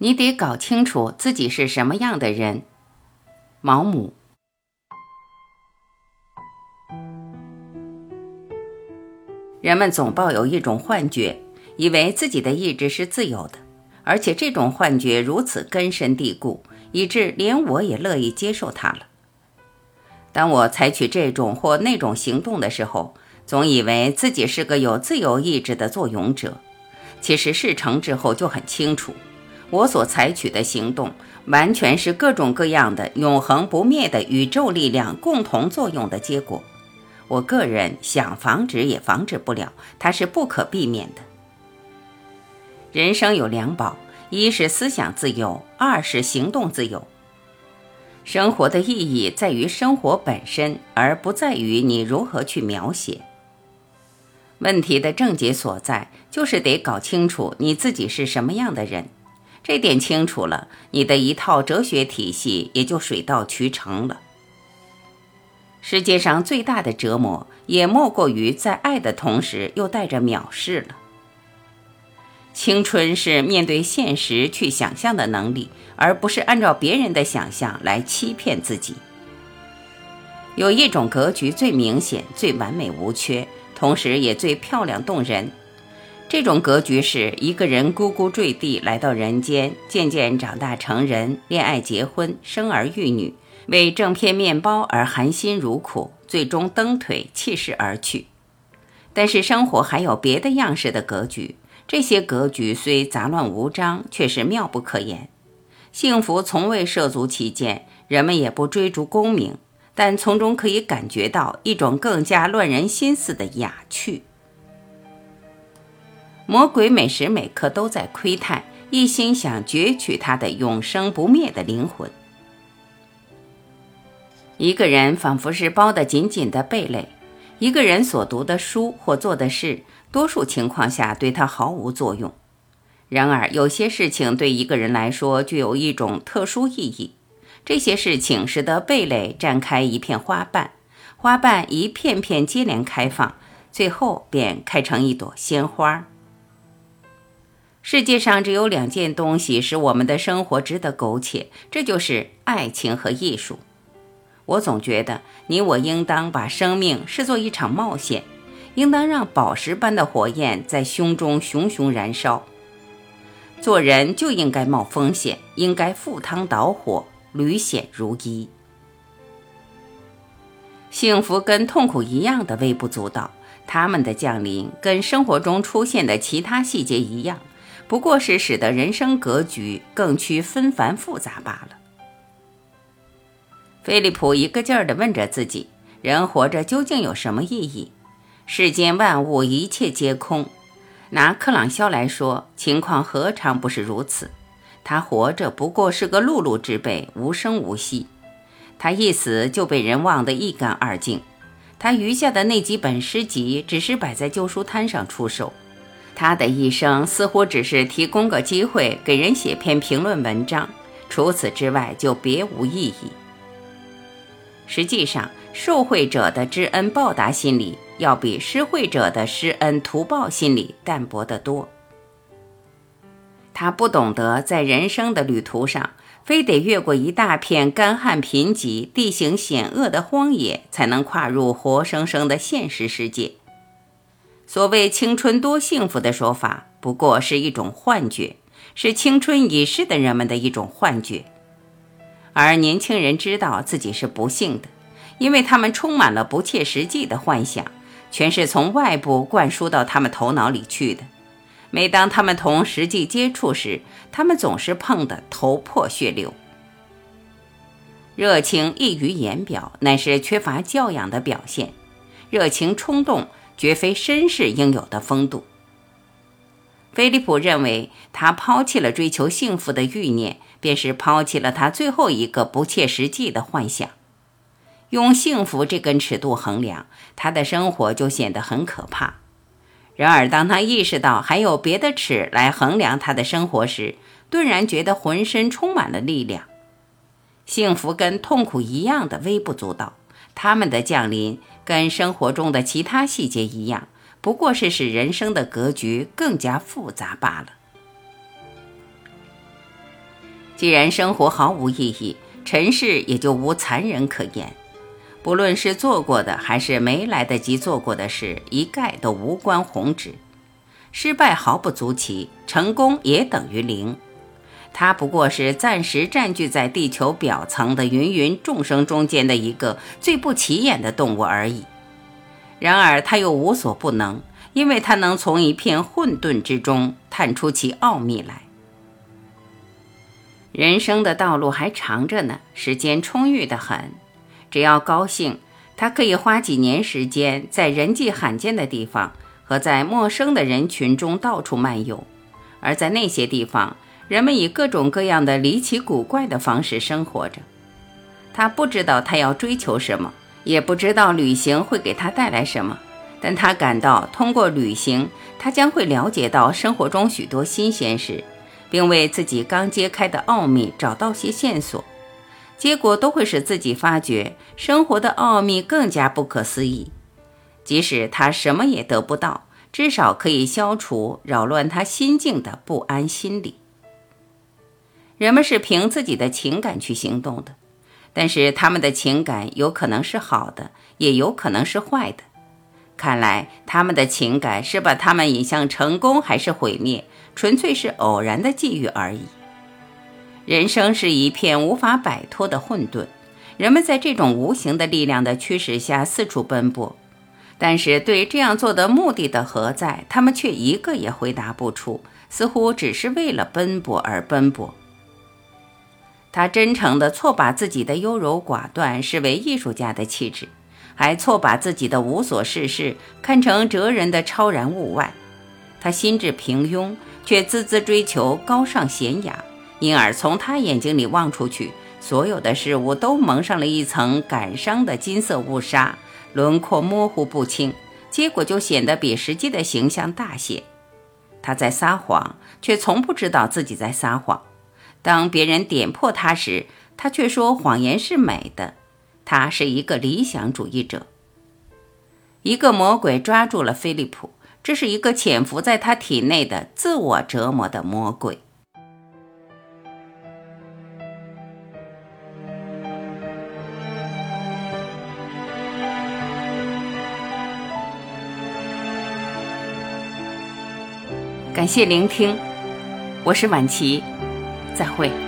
你得搞清楚自己是什么样的人。毛姆。人们总抱有一种幻觉，以为自己的意志是自由的，而且这种幻觉如此根深蒂固，以致连我也乐意接受它了。当我采取这种或那种行动的时候，总以为自己是个有自由意志的作俑者。其实事成之后就很清楚。我所采取的行动，完全是各种各样的永恒不灭的宇宙力量共同作用的结果。我个人想防止也防止不了，它是不可避免的。人生有两宝：一是思想自由，二是行动自由。生活的意义在于生活本身，而不在于你如何去描写。问题的症结所在，就是得搞清楚你自己是什么样的人。这点清楚了，你的一套哲学体系也就水到渠成了。世界上最大的折磨，也莫过于在爱的同时又带着藐视了。青春是面对现实去想象的能力，而不是按照别人的想象来欺骗自己。有一种格局最明显、最完美无缺，同时也最漂亮动人。这种格局是一个人咕咕坠地来到人间，渐渐长大成人，恋爱结婚，生儿育女，为挣片面包而含辛茹苦，最终蹬腿弃世而去。但是生活还有别的样式的格局，这些格局虽杂乱无章，却是妙不可言。幸福从未涉足其间，人们也不追逐功名，但从中可以感觉到一种更加乱人心思的雅趣。魔鬼每时每刻都在窥探，一心想攫取他的永生不灭的灵魂。一个人仿佛是包得紧紧的蓓蕾，一个人所读的书或做的事，多数情况下对他毫无作用。然而，有些事情对一个人来说具有一种特殊意义，这些事情使得蓓蕾绽开一片花瓣，花瓣一片片接连开放，最后便开成一朵鲜花。世界上只有两件东西使我们的生活值得苟且，这就是爱情和艺术。我总觉得，你我应当把生命视作一场冒险，应当让宝石般的火焰在胸中熊熊燃烧。做人就应该冒风险，应该赴汤蹈火，屡险如一。幸福跟痛苦一样的微不足道，他们的降临跟生活中出现的其他细节一样。不过是使得人生格局更趋纷繁复杂罢了。菲利普一个劲儿地问着自己：人活着究竟有什么意义？世间万物一切皆空。拿克朗肖来说，情况何尝不是如此？他活着不过是个碌碌之辈，无声无息。他一死就被人忘得一干二净。他余下的那几本诗集，只是摆在旧书摊上出售。他的一生似乎只是提供个机会给人写篇评论文章，除此之外就别无意义。实际上，受惠者的知恩报答心理要比施惠者的施恩图报心理淡薄得多。他不懂得在人生的旅途上，非得越过一大片干旱贫瘠、地形险恶的荒野，才能跨入活生生的现实世界。所谓青春多幸福的说法，不过是一种幻觉，是青春已逝的人们的一种幻觉。而年轻人知道自己是不幸的，因为他们充满了不切实际的幻想，全是从外部灌输到他们头脑里去的。每当他们同实际接触时，他们总是碰得头破血流。热情溢于言表，乃是缺乏教养的表现。热情冲动。绝非绅士应有的风度。菲利普认为，他抛弃了追求幸福的欲念，便是抛弃了他最后一个不切实际的幻想。用幸福这根尺度衡量他的生活，就显得很可怕。然而，当他意识到还有别的尺来衡量他的生活时，顿然觉得浑身充满了力量。幸福跟痛苦一样的微不足道。他们的降临跟生活中的其他细节一样，不过是使人生的格局更加复杂罢了。既然生活毫无意义，尘世也就无残忍可言。不论是做过的还是没来得及做过的事，一概都无关宏旨。失败毫不足奇，成功也等于零。它不过是暂时占据在地球表层的芸芸众生中间的一个最不起眼的动物而已。然而，它又无所不能，因为它能从一片混沌之中探出其奥秘来。人生的道路还长着呢，时间充裕的很。只要高兴，他可以花几年时间在人迹罕见的地方和在陌生的人群中到处漫游，而在那些地方。人们以各种各样的离奇古怪的方式生活着。他不知道他要追求什么，也不知道旅行会给他带来什么，但他感到通过旅行，他将会了解到生活中许多新鲜事，并为自己刚揭开的奥秘找到些线索。结果都会使自己发觉生活的奥秘更加不可思议。即使他什么也得不到，至少可以消除扰乱他心境的不安心理。人们是凭自己的情感去行动的，但是他们的情感有可能是好的，也有可能是坏的。看来他们的情感是把他们引向成功还是毁灭，纯粹是偶然的际遇而已。人生是一片无法摆脱的混沌，人们在这种无形的力量的驱使下四处奔波，但是对这样做的目的的何在，他们却一个也回答不出，似乎只是为了奔波而奔波。他真诚地错把自己的优柔寡断视为艺术家的气质，还错把自己的无所事事看成哲人的超然物外。他心智平庸，却孜孜追求高尚娴雅，因而从他眼睛里望出去，所有的事物都蒙上了一层感伤的金色雾纱，轮廓模糊不清，结果就显得比实际的形象大些。他在撒谎，却从不知道自己在撒谎。当别人点破他时，他却说谎言是美的。他是一个理想主义者。一个魔鬼抓住了菲利普，这是一个潜伏在他体内的自我折磨的魔鬼。感谢聆听，我是晚琪。再会。